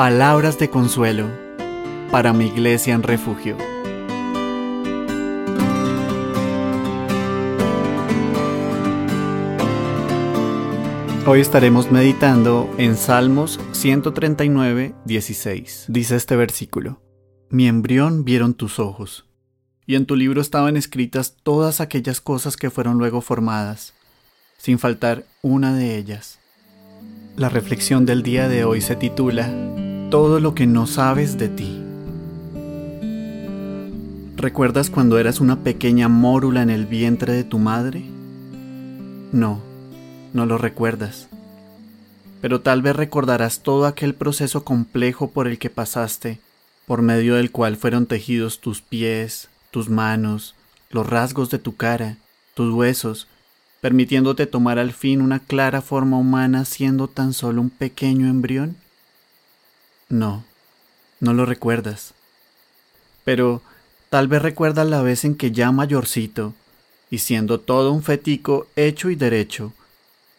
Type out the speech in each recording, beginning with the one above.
palabras de consuelo para mi iglesia en refugio. Hoy estaremos meditando en Salmos 139, 16. Dice este versículo, Mi embrión vieron tus ojos, y en tu libro estaban escritas todas aquellas cosas que fueron luego formadas, sin faltar una de ellas. La reflexión del día de hoy se titula Todo lo que no sabes de ti. ¿Recuerdas cuando eras una pequeña mórula en el vientre de tu madre? No, no lo recuerdas. Pero tal vez recordarás todo aquel proceso complejo por el que pasaste, por medio del cual fueron tejidos tus pies, tus manos, los rasgos de tu cara, tus huesos, permitiéndote tomar al fin una clara forma humana siendo tan solo un pequeño embrión? No, no lo recuerdas. Pero tal vez recuerdas la vez en que ya mayorcito, y siendo todo un fetico hecho y derecho,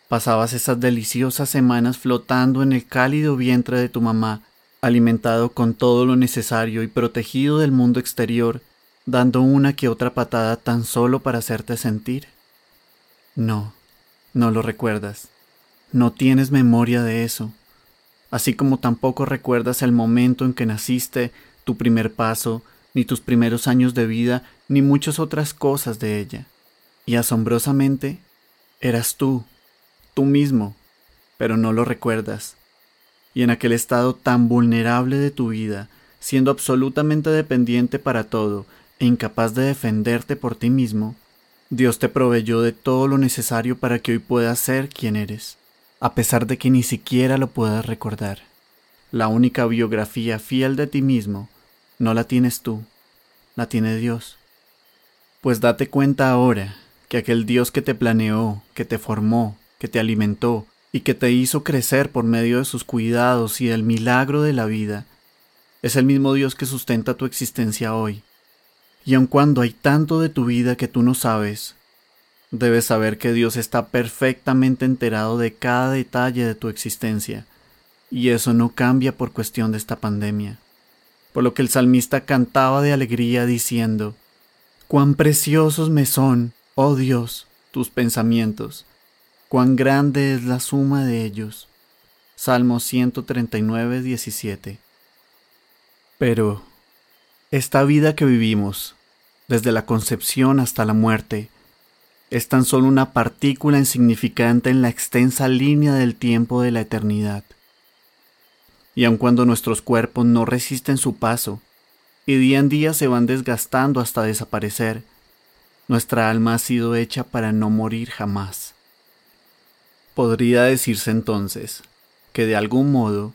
pasabas esas deliciosas semanas flotando en el cálido vientre de tu mamá, alimentado con todo lo necesario y protegido del mundo exterior, dando una que otra patada tan solo para hacerte sentir. No, no lo recuerdas. No tienes memoria de eso. Así como tampoco recuerdas el momento en que naciste, tu primer paso, ni tus primeros años de vida, ni muchas otras cosas de ella. Y asombrosamente, eras tú, tú mismo, pero no lo recuerdas. Y en aquel estado tan vulnerable de tu vida, siendo absolutamente dependiente para todo e incapaz de defenderte por ti mismo, Dios te proveyó de todo lo necesario para que hoy puedas ser quien eres, a pesar de que ni siquiera lo puedas recordar. La única biografía fiel de ti mismo no la tienes tú, la tiene Dios. Pues date cuenta ahora que aquel Dios que te planeó, que te formó, que te alimentó y que te hizo crecer por medio de sus cuidados y del milagro de la vida, es el mismo Dios que sustenta tu existencia hoy y aun cuando hay tanto de tu vida que tú no sabes, debes saber que Dios está perfectamente enterado de cada detalle de tu existencia, y eso no cambia por cuestión de esta pandemia. Por lo que el salmista cantaba de alegría diciendo, Cuán preciosos me son, oh Dios, tus pensamientos, cuán grande es la suma de ellos. Salmo 139, 17. Pero, esta vida que vivimos, desde la concepción hasta la muerte, es tan solo una partícula insignificante en la extensa línea del tiempo de la eternidad. Y aun cuando nuestros cuerpos no resisten su paso, y día en día se van desgastando hasta desaparecer, nuestra alma ha sido hecha para no morir jamás. Podría decirse entonces que de algún modo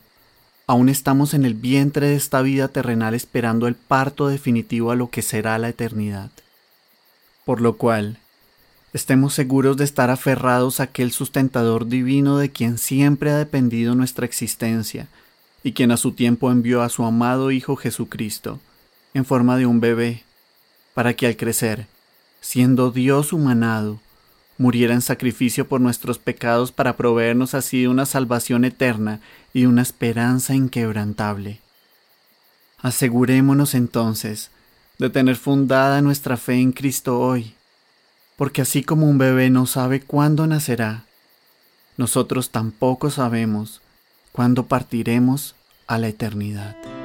Aún estamos en el vientre de esta vida terrenal esperando el parto definitivo a lo que será la eternidad. Por lo cual, estemos seguros de estar aferrados a aquel sustentador divino de quien siempre ha dependido nuestra existencia y quien a su tiempo envió a su amado Hijo Jesucristo en forma de un bebé, para que al crecer, siendo Dios humanado, muriera en sacrificio por nuestros pecados para proveernos así de una salvación eterna y una esperanza inquebrantable. Asegurémonos entonces de tener fundada nuestra fe en Cristo hoy, porque así como un bebé no sabe cuándo nacerá, nosotros tampoco sabemos cuándo partiremos a la eternidad.